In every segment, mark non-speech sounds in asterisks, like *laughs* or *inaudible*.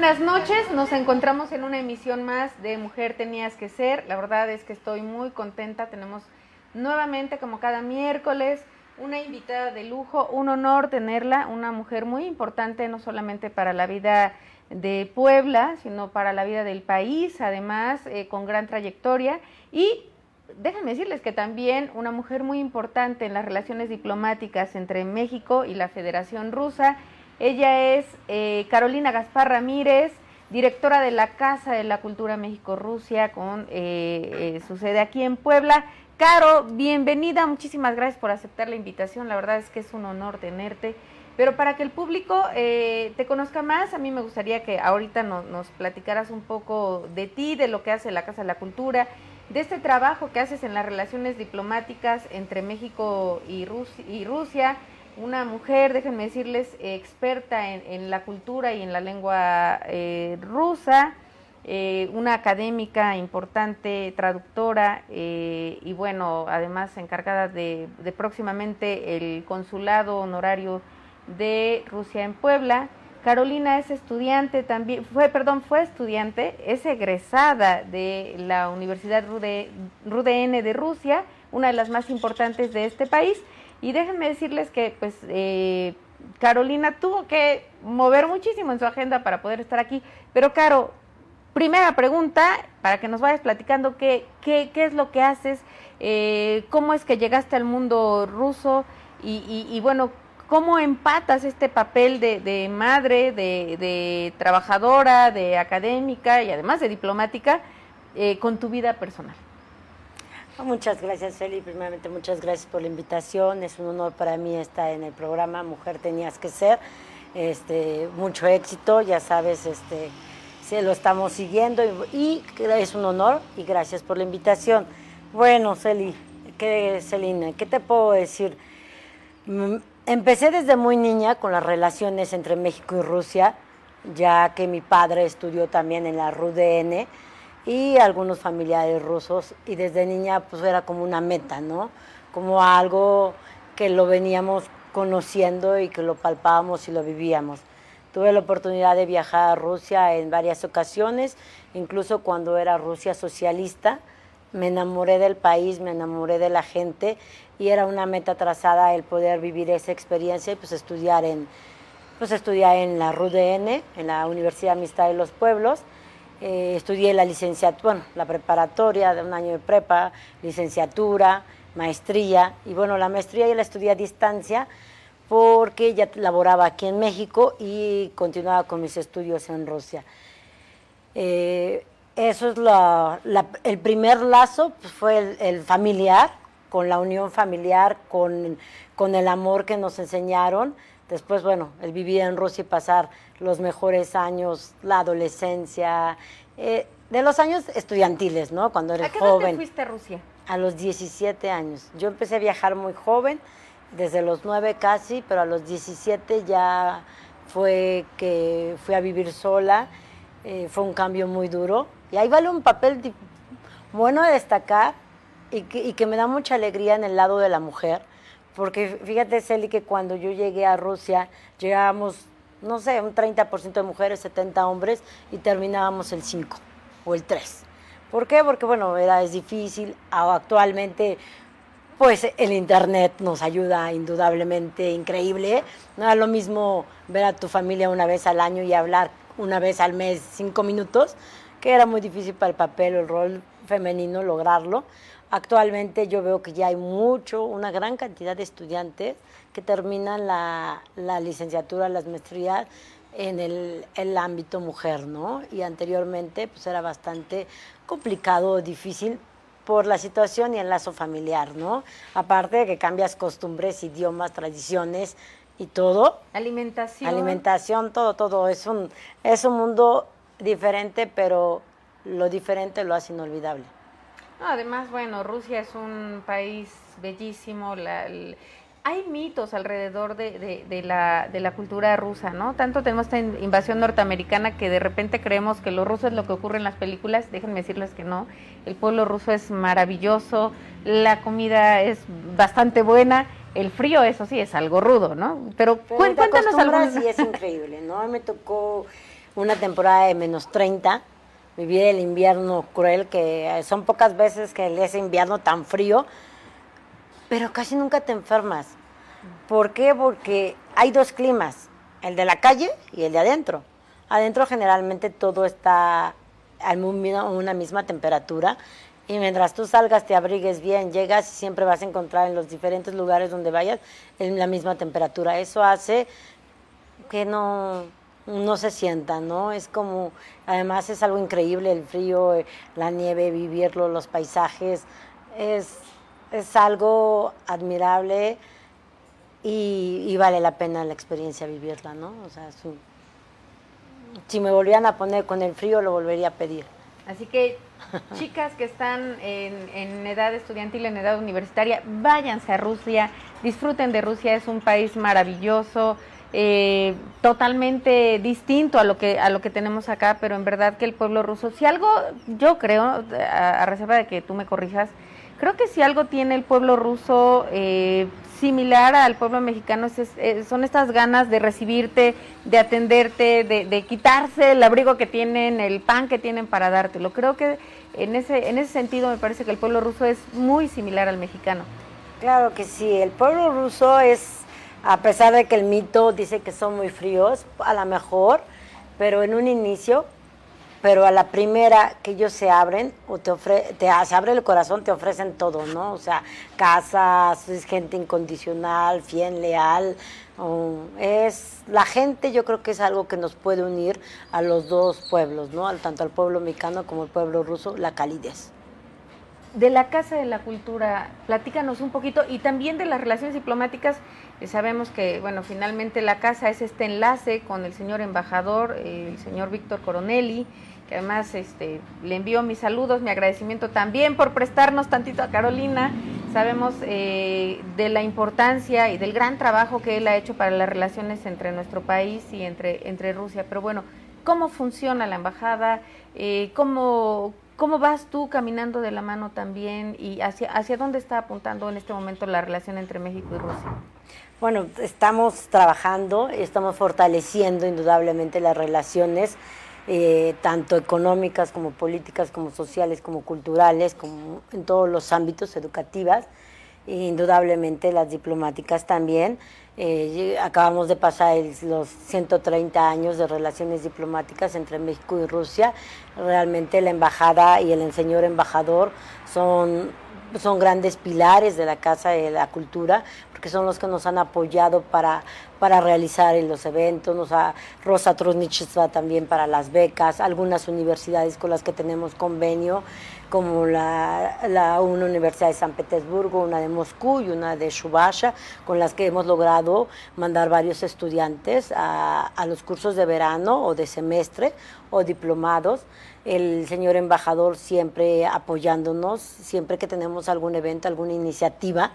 buenas noches. Nos encontramos en una emisión más de Mujer Tenías que Ser. La verdad es que estoy muy contenta. Tenemos nuevamente, como cada miércoles, una invitada de lujo. Un honor tenerla, una mujer muy importante, no solamente para la vida de Puebla, sino para la vida del país, además, eh, con gran trayectoria. Y déjenme decirles que también una mujer muy importante en las relaciones diplomáticas entre México y la Federación Rusa. Ella es eh, Carolina Gaspar Ramírez, directora de la Casa de la Cultura México-Rusia, con eh, eh, su sede aquí en Puebla. Caro, bienvenida, muchísimas gracias por aceptar la invitación, la verdad es que es un honor tenerte. Pero para que el público te conozca más, a mí me gustaría que ahorita nos platicaras un poco de ti, de lo que hace la Casa de la Cultura, de este trabajo que haces en las relaciones diplomáticas entre México y, y Rusia, una mujer, déjenme decirles, experta en, la cultura y en la lengua eh, rusa, eh, una académica importante, traductora eh, y bueno, además encargada de, próximamente el consulado honorario de Rusia en Puebla. Carolina es estudiante también, fue, perdón, fue estudiante, es egresada de la Universidad Rudn de Rusia, una de las más importantes de este país y déjenme decirles que, pues, eh, Carolina tuvo que mover muchísimo en su agenda para poder estar aquí. Pero, Caro, primera pregunta, para que nos vayas platicando qué, qué, qué es lo que haces, eh, cómo es que llegaste al mundo ruso y, y, bueno, cómo empatas este papel de, madre, de, de, trabajadora, de académica y además de diplomática eh, con tu vida personal. Muchas gracias, Eli. Primeramente, muchas gracias por la invitación. Es un honor para mí estar en el programa Mujer Tenías que Ser. Este, mucho éxito, ya sabes, este, se lo estamos siguiendo y, es un honor y gracias por la invitación. Bueno, Celi, ¿qué, Celina, ¿qué te puedo decir? Mm, empecé desde muy niña con las relaciones entre México y Rusia, ya que mi padre estudió también en la RUDN y algunos familiares rusos y desde niña pues era como una meta, ¿no? Como algo que lo veníamos conociendo y que lo palpábamos y lo vivíamos. Tuve la oportunidad de viajar a Rusia en varias ocasiones, incluso cuando era Rusia socialista. Me enamoré del país, me enamoré de la gente y era una meta trazada el poder vivir esa experiencia y pues estudiar en, pues estudiar en la RUDN, en la Universidad Amistad de los Pueblos eh, estudié la licenciatura, bueno, la preparatoria de un año de prepa, licenciatura, maestría, y bueno, la maestría ya la estudié a distancia porque ya laboraba aquí en México y continuaba con mis estudios en Rusia. Eh, eso es el primer lazo, pues, fue el, familiar, con la unión familiar, con, con el amor que nos enseñaron. Después, bueno, el vivir en Rusia y pasar los mejores años, la adolescencia, eh, de los años estudiantiles, ¿no? Cuando eres ¿A qué joven. fuiste a Rusia? A los 17 años. Yo empecé a viajar muy joven, desde los 9 casi, pero a los 17 ya fue que fui a vivir sola. Eh, fue un cambio muy duro. Y ahí vale un papel bueno de destacar y que, y que me da mucha alegría en el lado de la mujer. Porque fíjate, Celi, que cuando yo llegué a Rusia, llegábamos no sé, un 30% de mujeres, 70 hombres y terminábamos el 5 o el 3. ¿Por qué? Porque, bueno, era, es difícil. Actualmente, pues el Internet nos ayuda indudablemente increíble. No era lo mismo ver a tu familia una vez al año y hablar una vez al mes, cinco minutos, que era muy difícil para el papel o el rol femenino lograrlo. Actualmente yo veo que ya hay mucho, una gran cantidad de estudiantes que terminan la, licenciatura, las maestrías en el, ámbito mujer, ¿no? Y anteriormente pues era bastante complicado, difícil por la situación y el lazo familiar, ¿no? Aparte de que cambias costumbres, idiomas, tradiciones y todo. Alimentación. Alimentación, todo, todo. Es un, es un mundo diferente, pero lo diferente lo hace inolvidable además, bueno, Rusia es un país bellísimo, hay mitos alrededor de, de, la, de la cultura rusa, ¿no? Tanto tenemos esta invasión norteamericana que de repente creemos que lo ruso es lo que ocurre en las películas, déjenme decirles que no, el pueblo ruso es maravilloso, la comida es bastante buena, el frío, eso sí, es algo rudo, ¿no? Pero, cuéntanos algo. Sí, es increíble, ¿no? Me tocó una temporada de menos 30, vivir el invierno cruel, que son pocas veces que ese invierno tan frío, pero casi nunca te enfermas. ¿Por qué? Porque hay dos climas, el de la calle y el de adentro. Adentro generalmente todo está a una misma temperatura y mientras tú salgas, te abrigues bien, llegas y siempre vas a encontrar en los diferentes lugares donde vayas en la misma temperatura. Eso hace que no, no se sienta, ¿no? Es como, además es algo increíble el frío, eh, la nieve, vivirlo, los paisajes, es, es algo admirable y, vale la pena la experiencia vivirla, ¿no? O sea, si me volvían a poner con el frío, lo volvería a pedir. Así que, *laughs* chicas que están en, edad estudiantil, en edad universitaria, váyanse a Rusia, disfruten de Rusia, es un país maravilloso, eh, totalmente distinto a lo que a lo que tenemos acá, pero en verdad que el pueblo ruso, si algo, yo creo, a, reserva de que tú me corrijas, creo que si algo tiene el pueblo ruso eh, similar al pueblo mexicano eh, son estas ganas de recibirte, de atenderte, de, quitarse el abrigo que tienen, el pan que tienen para dártelo. Creo que en ese, en ese sentido me parece que el pueblo ruso es muy similar al mexicano. Claro que sí, el pueblo ruso es, a pesar de que el mito dice que son muy fríos, a lo mejor, pero en un inicio pero a la primera que ellos se abren o te, ofre, te se abre el corazón, te ofrecen todo, ¿no? O sea, casas, es gente incondicional, fiel, leal. es la gente, yo creo que es algo que nos puede unir a los dos pueblos, ¿no? Tanto al pueblo mexicano como al pueblo ruso, la calidez. De la Casa de la Cultura, platícanos un poquito y también de las relaciones diplomáticas. Sabemos que, bueno, finalmente la Casa es este enlace con el señor embajador, el señor Víctor Coronelli, que además este, le envío mis saludos, mi agradecimiento también por prestarnos tantito a Carolina. Sabemos eh, de la importancia y del gran trabajo que él ha hecho para las relaciones entre nuestro país y entre, entre Rusia. Pero bueno, ¿cómo funciona la embajada? Eh, ¿cómo, ¿Cómo vas tú caminando de la mano también y hacia, hacia dónde está apuntando en este momento la relación entre México y Rusia? Bueno, estamos trabajando, estamos fortaleciendo indudablemente las relaciones eh, tanto económicas como políticas, como sociales, como culturales, como en todos los ámbitos educativas, e indudablemente las diplomáticas también. Eh, acabamos de pasar los 130 años de relaciones diplomáticas entre México y Rusia. Realmente la embajada y el señor embajador son son grandes pilares de la Casa de la Cultura, porque son los que nos han apoyado para, para realizar los eventos, nos ha, Rosa Trusnicheva también para las becas, algunas universidades con las que tenemos convenio, como la, la, una universidad de San Petersburgo, una de Moscú y una de Shubasha, con las que hemos logrado mandar varios estudiantes a, a los cursos de verano o de semestre o diplomados el señor embajador siempre apoyándonos, siempre que tenemos algún evento, alguna iniciativa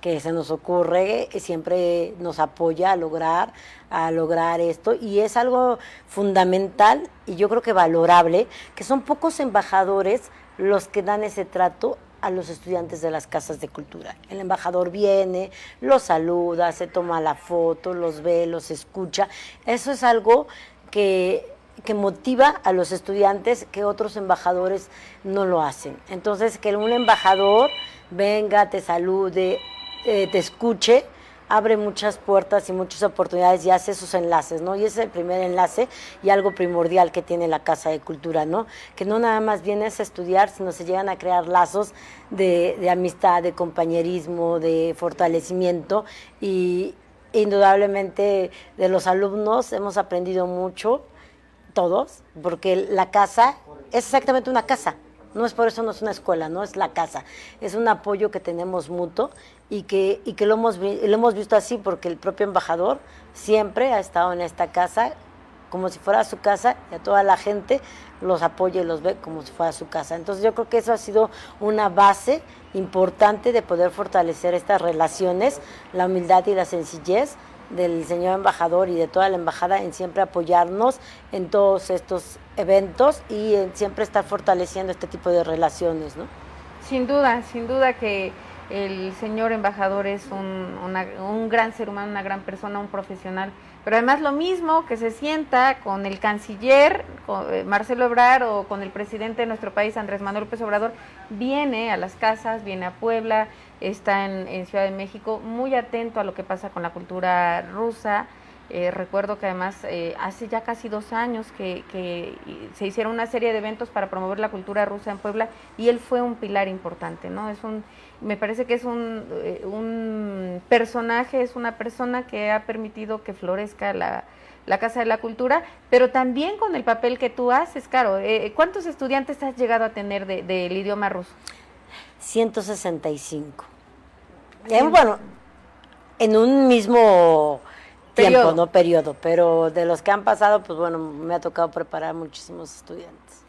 que se nos ocurre, siempre nos apoya a lograr, a lograr esto. Y es algo fundamental y yo creo que valorable, que son pocos embajadores los que dan ese trato a los estudiantes de las casas de cultura. El embajador viene, los saluda, se toma la foto, los ve, los escucha. Eso es algo que que motiva a los estudiantes que otros embajadores no lo hacen. Entonces, que un embajador venga, te salude, eh, te escuche, abre muchas puertas y muchas oportunidades y hace esos enlaces, ¿no? Y ese es el primer enlace y algo primordial que tiene la Casa de Cultura, ¿no? Que no nada más vienes a estudiar, sino se llegan a crear lazos de, de amistad, de compañerismo, de fortalecimiento y indudablemente de los alumnos hemos aprendido mucho todos, porque la casa es exactamente una casa. No es por eso no es una escuela, no es la casa. Es un apoyo que tenemos mutuo y que, y que lo, hemos, lo hemos visto así porque el propio embajador siempre ha estado en esta casa como si fuera su casa y a toda la gente los apoya y los ve como si fuera su casa. Entonces yo creo que eso ha sido una base importante de poder fortalecer estas relaciones, la humildad y la sencillez del señor embajador y de toda la embajada en siempre apoyarnos en todos estos eventos y en siempre estar fortaleciendo este tipo de relaciones, ¿no? Sin duda, sin duda que El señor embajador es un, un gran ser humano, una gran persona, un profesional. Pero además lo mismo que se sienta con el canciller eh, Marcelo Ebrard o con el presidente de nuestro país, Andrés Manuel López Obrador, viene a las casas, viene a Puebla, está en Ciudad de México, muy atento a lo que pasa con la cultura rusa eh, recuerdo que además eh, hace ya casi dos años que, se hicieron una serie de eventos para promover la cultura rusa en Puebla y él fue un pilar importante, ¿no? Es un, me parece que es un, eh, un personaje, es una persona que ha permitido que florezca la, Casa de la Cultura, pero también con el papel que tú haces, Caro. ¿Cuántos estudiantes has llegado a tener del de, idioma ruso? 165. bueno, en un mismo tiempo, no periodo, pero de los que han pasado, pues bueno, me ha tocado preparar muchísimos estudiantes.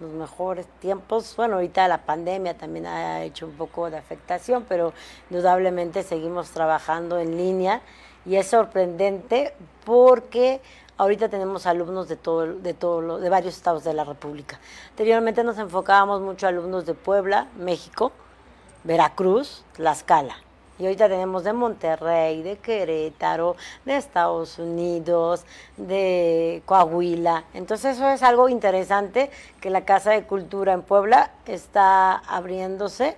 Los mejores tiempos, bueno, ahorita la pandemia también ha hecho un poco de afectación, pero indudablemente seguimos trabajando en línea y es sorprendente porque ahorita tenemos alumnos de todo, de de varios estados de la República. Anteriormente nos enfocábamos mucho a alumnos de Puebla, México, Veracruz, Tlaxcala y ahorita tenemos de Monterrey, de Querétaro, de Estados Unidos, de Coahuila. Entonces eso es algo interesante que la Casa de Cultura en Puebla está abriéndose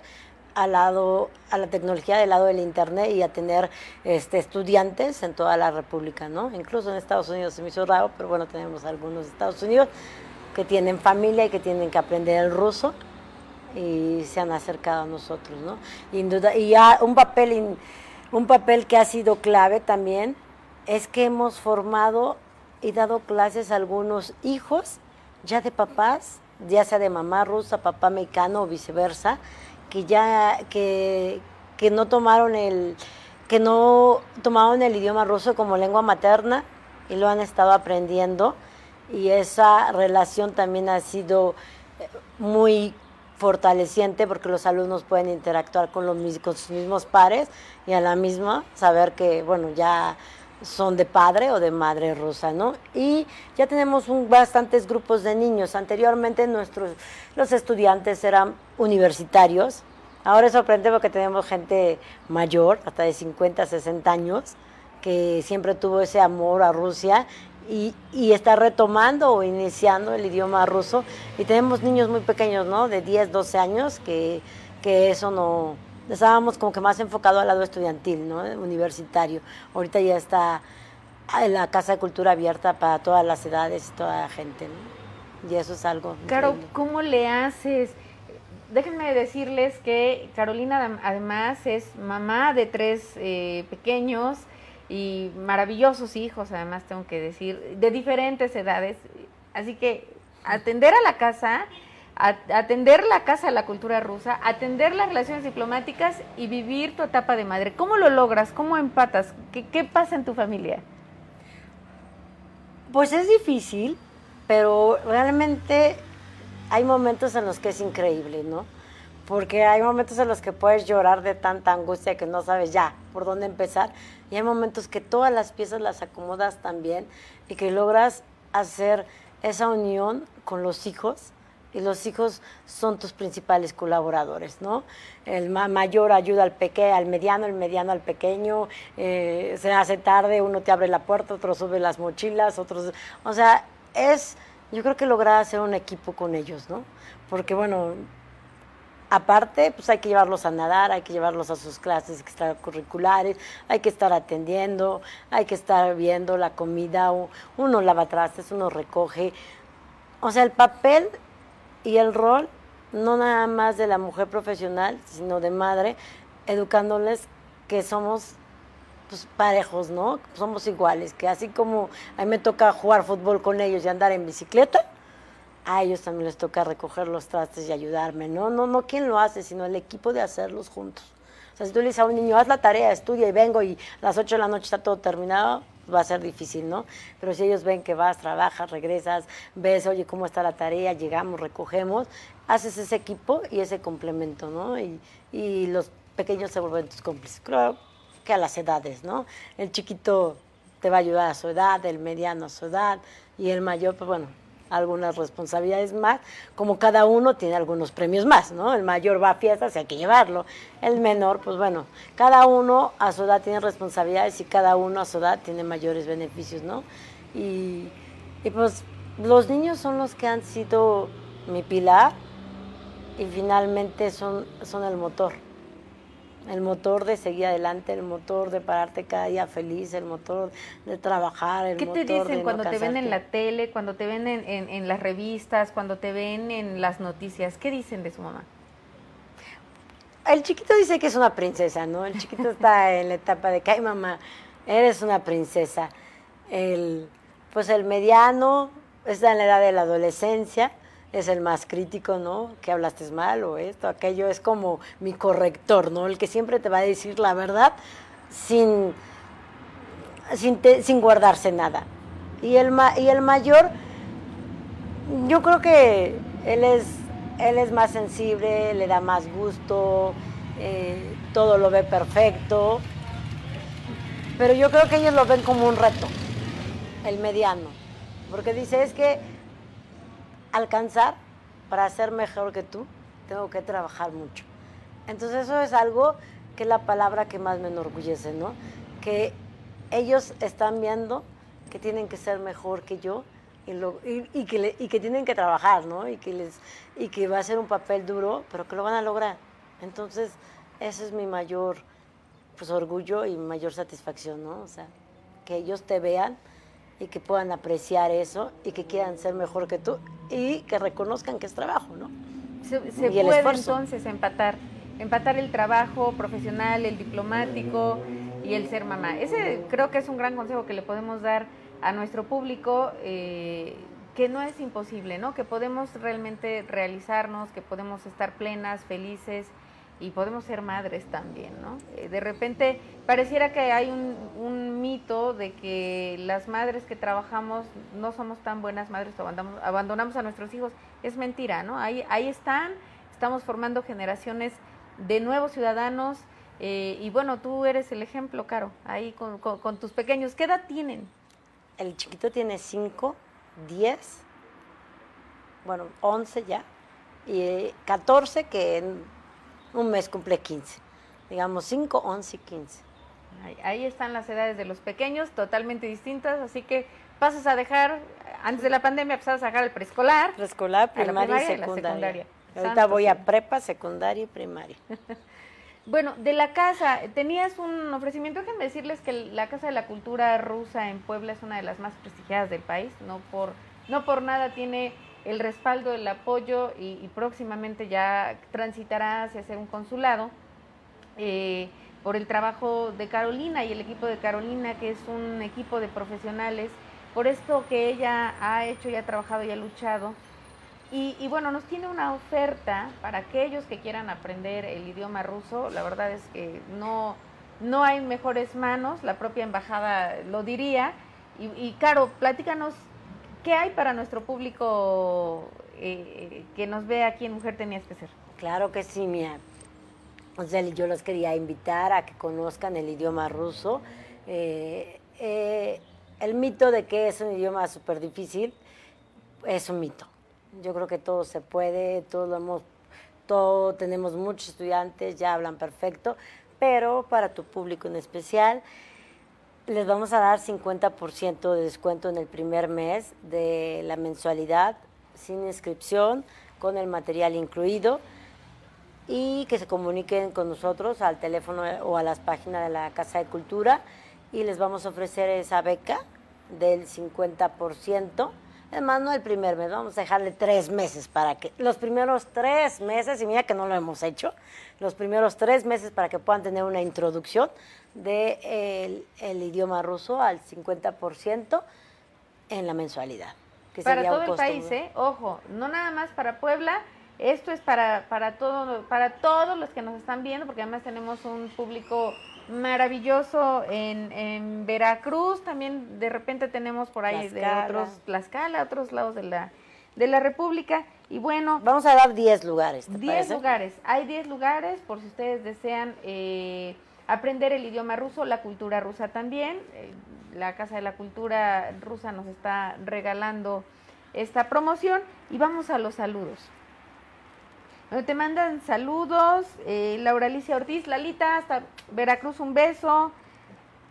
al lado a la tecnología del lado del internet y a tener este estudiantes en toda la república, ¿no? Incluso en Estados Unidos se me hizo raro, pero bueno, tenemos algunos de Estados Unidos que tienen familia y que tienen que aprender el ruso y se han acercado a nosotros, ¿no? Y, y ya un papel, un papel que ha sido clave también es que hemos formado y dado clases a algunos hijos ya de papás, ya sea de mamá rusa, papá mexicano o viceversa, que ya que, que no tomaron el que no tomaron el idioma ruso como lengua materna y lo han estado aprendiendo. Y esa relación también ha sido eh, muy fortaleciente porque los alumnos pueden interactuar con, los, con sus mismos pares y a la misma saber que, bueno, ya son de padre o de madre rusa, ¿no? Y ya tenemos un, bastantes grupos de niños. Anteriormente nuestros, los estudiantes eran universitarios. Ahora es sorprendente porque tenemos gente mayor, hasta de 50, 60 años, que siempre tuvo ese amor a Rusia y, y, está retomando o iniciando el idioma ruso. Y tenemos niños muy pequeños, ¿no? De 10, 12 años, que, que eso no... Estábamos como que más enfocado al lado estudiantil, ¿no? Universitario. Ahorita ya está la Casa de Cultura abierta para todas las edades y toda la gente, ¿no? Y eso es algo... Claro, ¿cómo le haces? Déjenme decirles que Carolina además es mamá de tres eh, pequeños, y maravillosos hijos, además tengo que decir, de diferentes edades. Así que atender a la casa, atender la casa a la cultura rusa, atender las relaciones diplomáticas y vivir tu etapa de madre. ¿Cómo lo logras? ¿Cómo empatas? ¿Qué, qué pasa en tu familia? Pues es difícil, pero realmente hay momentos en los que es increíble, ¿no? porque hay momentos en los que puedes llorar de tanta angustia que no sabes ya por dónde empezar y hay momentos que todas las piezas las acomodas también y que logras hacer esa unión con los hijos y los hijos son tus principales colaboradores, ¿no? El mayor ayuda al pequeño, al mediano, el mediano al pequeño, eh, se hace tarde, uno te abre la puerta, otro sube las mochilas, otros, o sea, es, yo creo que lograr hacer un equipo con ellos, ¿no? Porque bueno, Aparte, pues hay que llevarlos a nadar, hay que llevarlos a sus clases extracurriculares, hay que estar atendiendo, hay que estar viendo la comida, uno lava trastes, uno recoge. O sea, el papel y el rol, no nada más de la mujer profesional, sino de madre, educándoles que somos pues, parejos, ¿no? Somos iguales, que así como a mí me toca jugar fútbol con ellos y andar en bicicleta, a ellos también les toca recoger los trastes y ayudarme, ¿no? No, no quién lo hace, sino el equipo de hacerlos juntos. O sea, si tú le dices a un niño, haz la tarea, estudia y vengo y a las 8 de la noche está todo terminado, va a ser difícil, ¿no? Pero si ellos ven que vas, trabajas, regresas, ves, oye, cómo está la tarea, llegamos, recogemos, haces ese equipo y ese complemento, ¿no? Y, los pequeños se vuelven tus cómplices. Claro que a las edades, ¿no? El chiquito te va a ayudar a su edad, el mediano a su edad y el mayor, pues bueno, algunas responsabilidades más, como cada uno tiene algunos premios más, ¿no? El mayor va a fiestas y hay que llevarlo. El menor, pues bueno, cada uno a su edad tiene responsabilidades y cada uno a su edad tiene mayores beneficios, ¿no? Y, y pues los niños son los que han sido mi pilar y finalmente son, son el motor el motor de seguir adelante, el motor de pararte cada día feliz, el motor de trabajar, el ¿Qué motor te dicen de cuando no te ven en la tele, cuando te ven en, en- en las revistas, cuando te ven en las noticias? ¿Qué dicen de su mamá? El chiquito dice que es una princesa, ¿no? El chiquito está *laughs* en la etapa de que, ay mamá, eres una princesa. El, pues el mediano está en la edad de la adolescencia, es el más crítico, ¿no? Que hablaste mal o esto, aquello, es como mi corrector, ¿no? El que siempre te va a decir la verdad sin, sin, sin guardarse nada. Y el, y el mayor, yo creo que él es, él es más sensible, le da más gusto, eh, todo lo ve perfecto. Pero yo creo que ellos lo ven como un reto, el mediano. Porque dice, es que alcanzar para ser mejor que tú, tengo que trabajar mucho. Entonces eso es algo que es la palabra que más me enorgullece, ¿no? Que ellos están viendo que tienen que ser mejor que yo y, lo- y- que, y que tienen que trabajar, ¿no? Y que, les, y que va a ser un papel duro, pero que lo van a lograr. Entonces, ese es mi mayor pues, orgullo y mayor satisfacción, ¿no? O sea, que ellos te vean y que puedan apreciar eso y que quieran ser mejor que tú y que reconozcan que es trabajo, ¿no? Se, se Y el puede esfuerzo. entonces empatar, empatar el trabajo profesional, el diplomático y el ser mamá. Ese creo que es un gran consejo que le podemos dar a nuestro público, eh, que no es imposible, ¿no? Que podemos realmente realizarnos, que podemos estar plenas, felices y podemos ser madres también, ¿no? Eh, de repente pareciera que hay un, mito de que las madres que trabajamos no somos tan buenas madres o abandonamos, a nuestros hijos. Es mentira, ¿no? Ahí, ahí están, estamos formando generaciones de nuevos ciudadanos eh, y bueno, tú eres el ejemplo, Caro, ahí con, tus pequeños. ¿Qué edad tienen? El chiquito tiene 5, 10, bueno, 11 ya, y eh, 14 que en un mes cumple 15. Digamos 5, 11 y 15. Ahí, ahí están las edades de los pequeños, totalmente distintas, así que pasas a dejar, antes de la pandemia pasas a dejar el preescolar. Preescolar, primaria, primaria y secundaria. secundaria. Ahorita Santo voy a prepa, secundaria y primaria. *laughs* Bueno, de la casa, tenías un ofrecimiento, déjenme decirles que la Casa de la Cultura Rusa en Puebla es una de las más prestigiadas del país, no por, no por nada tiene el respaldo, el apoyo y, y próximamente ya transitará hacia ser un consulado eh, por el trabajo de Carolina y el equipo de Carolina, que es un equipo de profesionales, por esto que ella ha hecho y ha trabajado y ha luchado. Y, y bueno, nos tiene una oferta para aquellos que quieran aprender el idioma ruso. La verdad es que no, no hay mejores manos, la propia embajada lo diría. Y, y Caro, platícanos, ¿qué hay para nuestro público eh, que nos ve aquí en Mujer Tenías que Ser? Claro que sí, mía. O sea, yo los quería invitar a que conozcan el idioma ruso. Eh, eh, el mito de que es un idioma súper difícil es un mito. Yo creo que todo se puede, todos hemos, todo, tenemos muchos estudiantes, ya hablan perfecto, pero para tu público en especial, les vamos a dar 50% de descuento en el primer mes de la mensualidad, sin inscripción, con el material incluido y que se comuniquen con nosotros al teléfono o a las páginas de la Casa de Cultura y les vamos a ofrecer esa beca del 50%. Además, no el primer mes, vamos a dejarle tres meses para que, los primeros tres meses, y mira que no lo hemos hecho, los primeros tres meses para que puedan tener una introducción del de el idioma ruso al 50% en la mensualidad. que para sería todo el país, ¿eh? Ojo, no nada más para Puebla, esto es para, para, todo, para todos los que nos están viendo, porque además tenemos un público maravilloso en, en Veracruz, también de repente tenemos por ahí de otros, Tlaxcala, otros lados de la, de la República, y bueno, Vamos a dar 10 lugares, ¿te 10 parece? lugares. Hay 10 lugares por si ustedes desean eh, aprender el idioma ruso, la cultura rusa también. Eh, la Casa de la Cultura Rusa nos está regalando esta promoción y vamos a los saludos. Te mandan saludos, eh, Laura Alicia Ortiz, Lalita, hasta Veracruz un beso,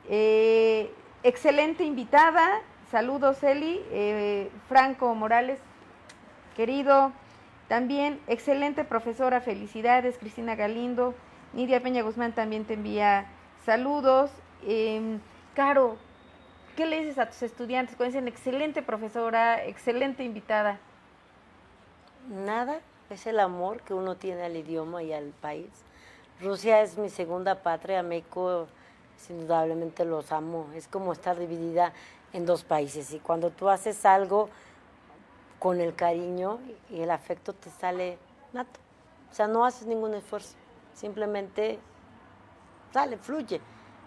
eh, excelente invitada, saludos Eli, eh, Franco Morales, querido, también excelente profesora, felicidades, Cristina Galindo, Nidia Peña Guzmán también te envía saludos, em, Caro, ¿Qué le dices a tus estudiantes cuando dicen excelente profesora, excelente invitada? Nada, es el amor que uno tiene al idioma y al país. Rusia es mi segunda patria, México indudablemente los amo. Es como estar dividida en dos países y cuando tú haces algo con el cariño y el afecto te sale nato. O sea, no haces ningún esfuerzo, simplemente sale, fluye.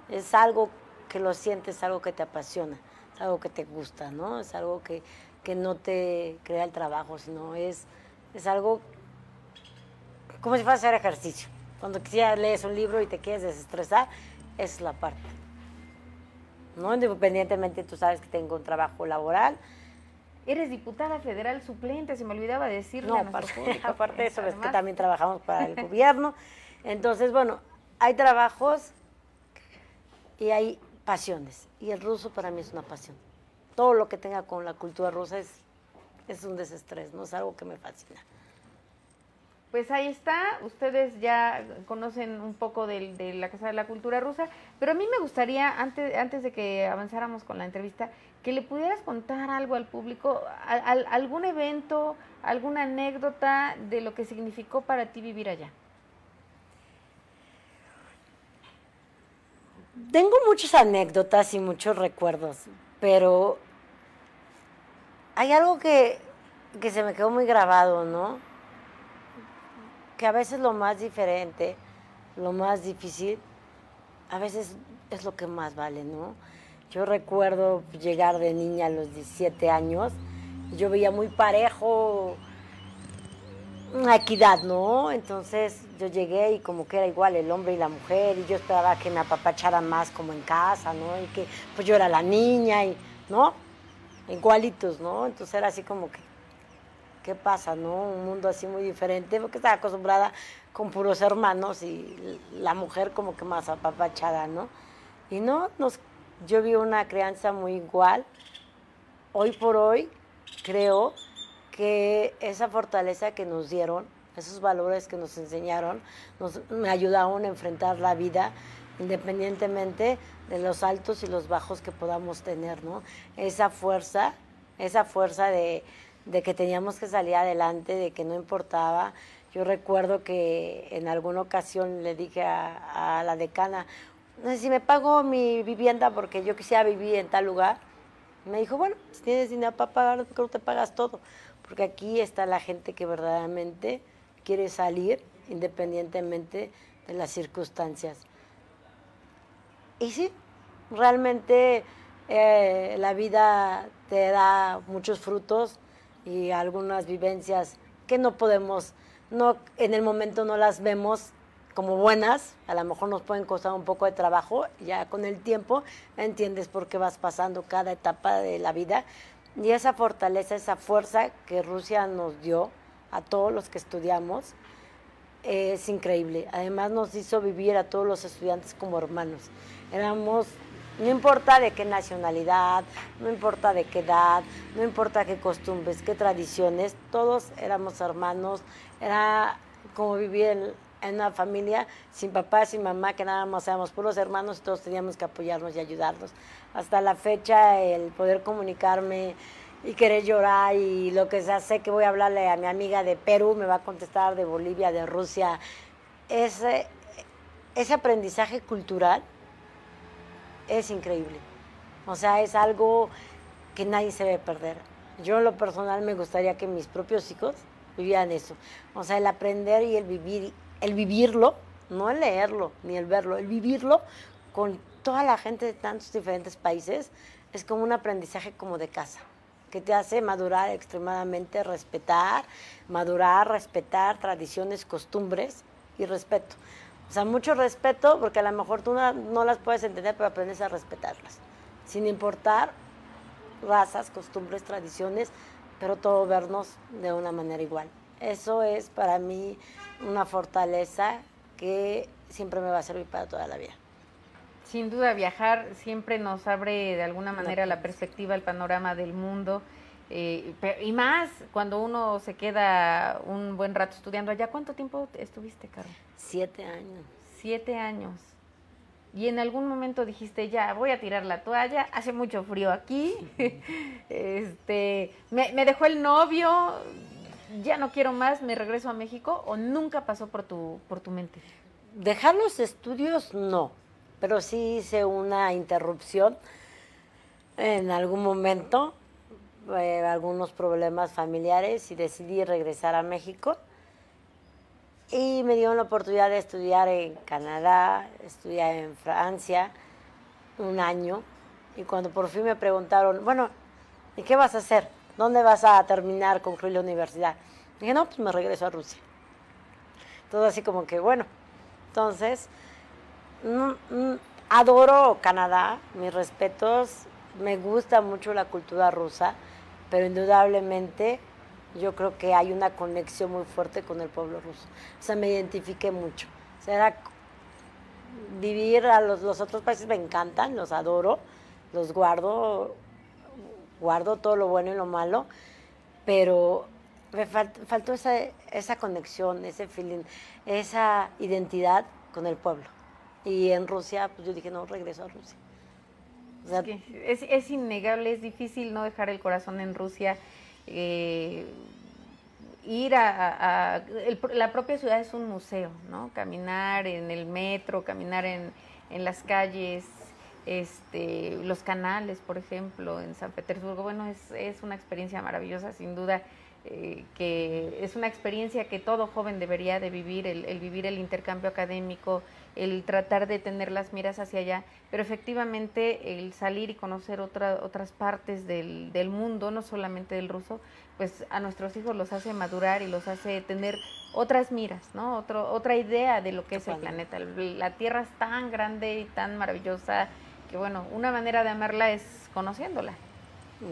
Es algo que lo sientes, algo que te apasiona, es algo que te gusta, ¿no? Es algo que, no te crea el trabajo, sino es, es algo como si fuera a hacer ejercicio. Cuando quisieras lees un libro y te quieres desestresar, esa es la parte. ¿No? Independientemente, tú sabes que tengo un trabajo laboral. Eres diputada federal suplente, se me olvidaba decirlo. No, aparte, aparte de eso, es que también trabajamos para el *laughs* gobierno. Entonces, bueno, hay trabajos y hay pasiones. Y el ruso para mí es una pasión. Todo lo que tenga con la cultura rusa es, es un desestrés, ¿no? Es algo que me fascina. Pues ahí está, ustedes ya conocen un poco de, la Casa de la Cultura Rusa, pero a mí me gustaría, antes, antes de que avanzáramos con la entrevista, que le pudieras contar algo al público, algún evento, alguna anécdota de lo que significó para ti vivir allá. Tengo muchas anécdotas y muchos recuerdos, pero hay algo que, se me quedó muy grabado, ¿no? Que a veces lo más diferente, lo más difícil, a veces es lo que más vale, ¿no? Yo recuerdo llegar de niña a los 17 años, yo veía muy parejo una equidad, ¿no? Entonces yo llegué y como que era igual el hombre y la mujer y yo esperaba que me apapacharan más como en casa, ¿no? Y que pues yo era la niña y, ¿no? Igualitos, ¿no? Entonces era así como que, ¿qué pasa, no? Un mundo así muy diferente porque estaba acostumbrada con puros hermanos y la mujer como que más apapachada, ¿no? Y no, nos, yo vi una crianza muy igual. Hoy por hoy creo que esa fortaleza que nos dieron, esos valores que nos enseñaron, nos me ayudaron a enfrentar la vida independientemente de los altos y los bajos que podamos tener, ¿no? Esa fuerza, esa fuerza de, que teníamos que salir adelante, de que no importaba. Yo recuerdo que en alguna ocasión le dije a, la decana, no sé si me pago mi vivienda porque yo quisiera vivir en tal lugar. Me dijo, bueno, si tienes dinero para pagar, ¿por qué no te pagas todo? porque aquí está la gente que verdaderamente quiere salir independientemente de las circunstancias. Y sí, realmente eh, la vida te da muchos frutos y algunas vivencias que no podemos, no, en el momento no las vemos como buenas, a lo mejor nos pueden costar un poco de trabajo, ya con el tiempo entiendes por qué vas pasando cada etapa de la vida, y esa fortaleza, esa fuerza que Rusia nos dio a todos los que estudiamos es increíble. Además nos hizo vivir a todos los estudiantes como hermanos. Éramos, no importa de qué nacionalidad, no importa de qué edad, no importa qué costumbres, qué tradiciones, todos éramos hermanos. Era como vivir en, una familia sin papá, sin mamá, que nada más éramos puros hermanos y todos teníamos que apoyarnos y ayudarnos. Hasta la fecha, el poder comunicarme y querer llorar y lo que sea, sé que voy a hablarle a mi amiga de Perú, me va a contestar de Bolivia, de Rusia. Ese, ese aprendizaje cultural es increíble. O sea, es algo que nadie se debe perder. Yo en lo personal me gustaría que mis propios hijos vivieran eso. O sea, el aprender y el vivir el vivirlo, no el leerlo ni el verlo, el vivirlo con toda la gente de tantos diferentes países es como un aprendizaje como de casa, que te hace madurar extremadamente, respetar, madurar, respetar tradiciones, costumbres y respeto. O sea, mucho respeto porque a lo mejor tú no, no las puedes entender, pero aprendes a respetarlas, sin importar razas, costumbres, tradiciones, pero todo vernos de una manera igual. Eso es para mí una fortaleza que siempre me va a servir para toda la vida. Sin duda, viajar siempre nos abre de alguna manera la perspectiva, el panorama del mundo. Eh, y más cuando uno se queda un buen rato estudiando allá. ¿Cuánto tiempo estuviste, Carlos? Siete años. Siete años. Y en algún momento dijiste, ya, voy a tirar la toalla, hace mucho frío aquí, *laughs* este, me, me, dejó el novio, ya no quiero más, me regreso a México, o nunca pasó por tu, por tu mente? Dejar los estudios, no, pero sí hice una interrupción en algún momento, eh, algunos problemas familiares y decidí regresar a México y me dieron la oportunidad de estudiar en Canadá, estudiar en Francia un año. Y cuando por fin me preguntaron, bueno, ¿y qué vas a hacer? ¿Dónde vas a terminar, concluir la universidad? dije, no, pues me regreso a Rusia. Todo así como que, bueno. Entonces, adoro Canadá, mis respetos, me gusta mucho la cultura rusa, pero indudablemente yo creo que hay una conexión muy fuerte con el pueblo ruso. O sea, me identifiqué mucho. O sea, vivir a los, otros países me encantan, los adoro, los guardo, guardo todo lo bueno y lo malo, pero me faltó esa conexión, ese feeling, esa identidad con el pueblo. Y en Rusia, pues yo dije, no, regreso a Rusia. es, es innegable, es difícil no dejar el corazón en Rusia eh, ir a, la propia ciudad es un museo, ¿no? Caminar en el metro, caminar en, en las calles, este, los canales, por ejemplo, en San Petersburgo, bueno, es, es una experiencia maravillosa, sin duda, eh, que es una experiencia que todo joven debería de vivir, el, el, vivir el intercambio académico, el tratar de tener las miras hacia allá, pero efectivamente el salir y conocer otra, otras partes del, del mundo, no solamente del ruso, pues a nuestros hijos los hace madurar y los hace tener otras miras, ¿no? Otro, otra idea de lo que es el planeta. La Tierra es tan grande y tan maravillosa que, bueno, una manera de amarla es conociéndola.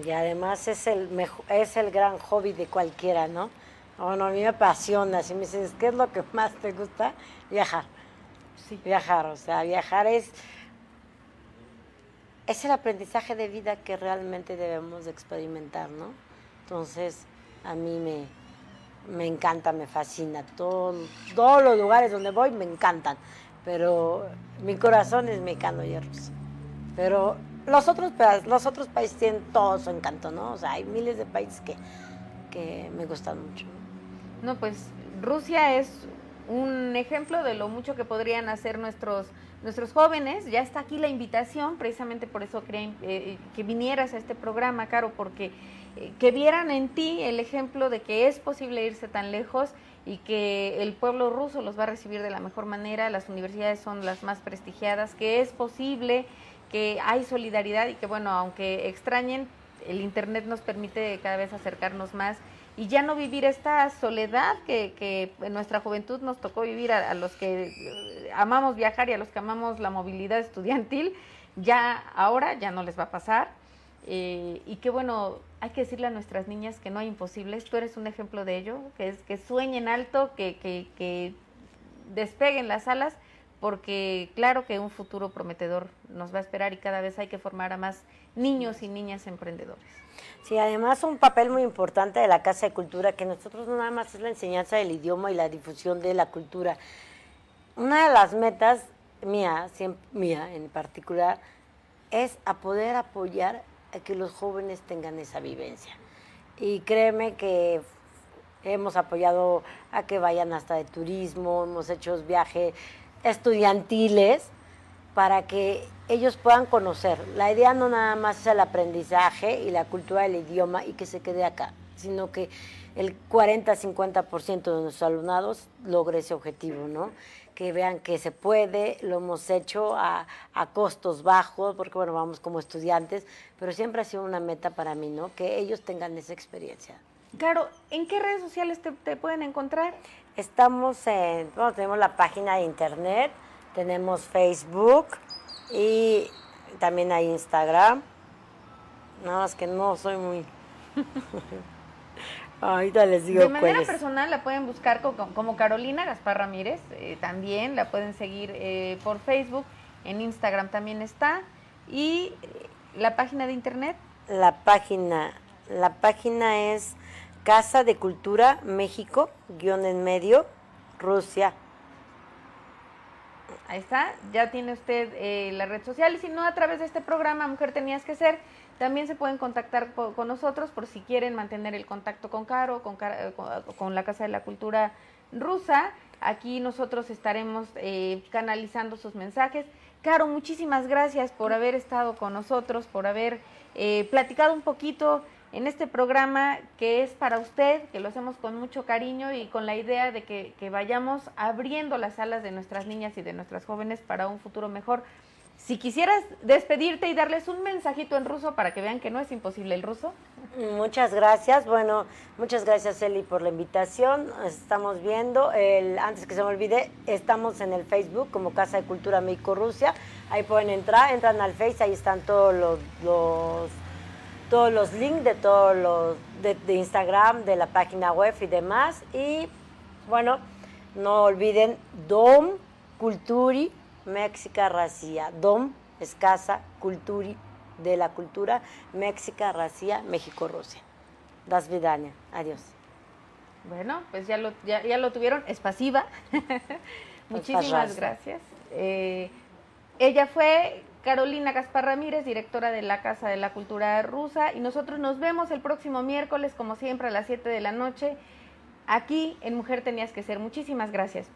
Y además es el, mejor, es el gran hobby de cualquiera, ¿no? Bueno, a mí me apasiona. Si me dices, ¿qué es lo que más te gusta? Viajar. Sí. Viajar, o sea, viajar es, es el aprendizaje de vida que realmente debemos de experimentar, ¿no? Entonces, a mí me, me encanta, me fascina. Todo, todos los lugares donde voy me encantan. Pero mi corazón es mexicano ruso. Pero los otros, los otros países tienen todo su encanto, ¿no? O sea, hay miles de países que, que me gustan mucho. No, pues Rusia es un ejemplo de lo mucho que podrían hacer nuestros nuestros jóvenes. Ya está aquí la invitación, precisamente por eso quería eh, que vinieras a este programa, Caro, porque eh, que vieran en ti el ejemplo de que es posible irse tan lejos y que el pueblo ruso los va a recibir de la mejor manera, las universidades son las más prestigiadas, que es posible, que hay solidaridad y que bueno, aunque extrañen, el Internet nos permite cada vez acercarnos más y ya no vivir esta soledad que, que en nuestra juventud nos tocó vivir a, los que eh, amamos viajar y a los que amamos la movilidad estudiantil, ya ahora ya no les va a pasar. Eh, y que bueno, hay que decirle a nuestras niñas que no hay imposibles, tú eres un ejemplo de ello, que es que sueñen alto, que, que, que despeguen las alas, porque claro que un futuro prometedor nos va a esperar y cada vez hay que formar a más niños y niñas emprendedores. Sí, además un papel muy importante de la Casa de Cultura, que nosotros no nada más es la enseñanza del idioma y la difusión de la cultura. Una de las metas mía, mía en particular, es a poder apoyar a que los jóvenes tengan esa vivencia. Y créeme que hemos apoyado a que vayan hasta de turismo, hemos hecho viajes estudiantiles para que ellos puedan conocer. La idea no nada más es el aprendizaje y la cultura del idioma y que se quede acá, sino que el 40-50% de nuestros alumnados logre ese objetivo, ¿no? Que vean que se puede, lo hemos hecho a, a, costos bajos, porque bueno, vamos como estudiantes, pero siempre ha sido una meta para mí, ¿no? Que ellos tengan esa experiencia. Claro, ¿en qué redes sociales te, te pueden encontrar? Estamos en, bueno, tenemos la página de internet, tenemos Facebook, y también hay Instagram. Nada más que no soy muy... *laughs* Ahorita les digo De manera personal la pueden buscar como, Carolina Gaspar Ramírez, eh, también la pueden seguir eh, por Facebook, en Instagram también está. ¿Y eh, la página de internet? La página, la página es Casa de Cultura México, guion en medio, Rusia. Ahí está, ya tiene usted eh, la red social y si no a través de este programa Mujer Tenías que Ser, también se pueden contactar con nosotros por si quieren mantener el contacto con Caro, con, con la Casa de la Cultura Rusa. Aquí nosotros estaremos eh, canalizando sus mensajes. Caro, muchísimas gracias por haber estado con nosotros, por haber eh, platicado un poquito en este programa que es para usted, que lo hacemos con mucho cariño y con la idea de que, vayamos abriendo las alas de nuestras niñas y de nuestras jóvenes para un futuro mejor. Si quisieras despedirte y darles un mensajito en ruso para que vean que no es imposible el ruso. Muchas gracias. Bueno, muchas gracias Eli por la invitación. Estamos viendo, antes que se me olvide, estamos en el Facebook como Casa de Cultura México Rusia. Ahí pueden entrar, entran al Face, ahí están todos los, todos los links de todos los de, de Instagram, de la página web y demás. Y bueno, no olviden Dom Culturi Méxica Racia, Dom Escasa Culturi de la Cultura Méxica Racia, México Rusia. Das vidania. Adiós. Bueno, pues ya lo, ya, lo tuvieron, es pasiva. *laughs* Muchísimas gracias. Eh, ella fue Carolina Gaspar Ramírez, directora de la Casa de la Cultura Rusa, y nosotros nos vemos el próximo miércoles, como siempre, a las 7 de la noche, aquí en Mujer Tenías que Ser. Muchísimas gracias.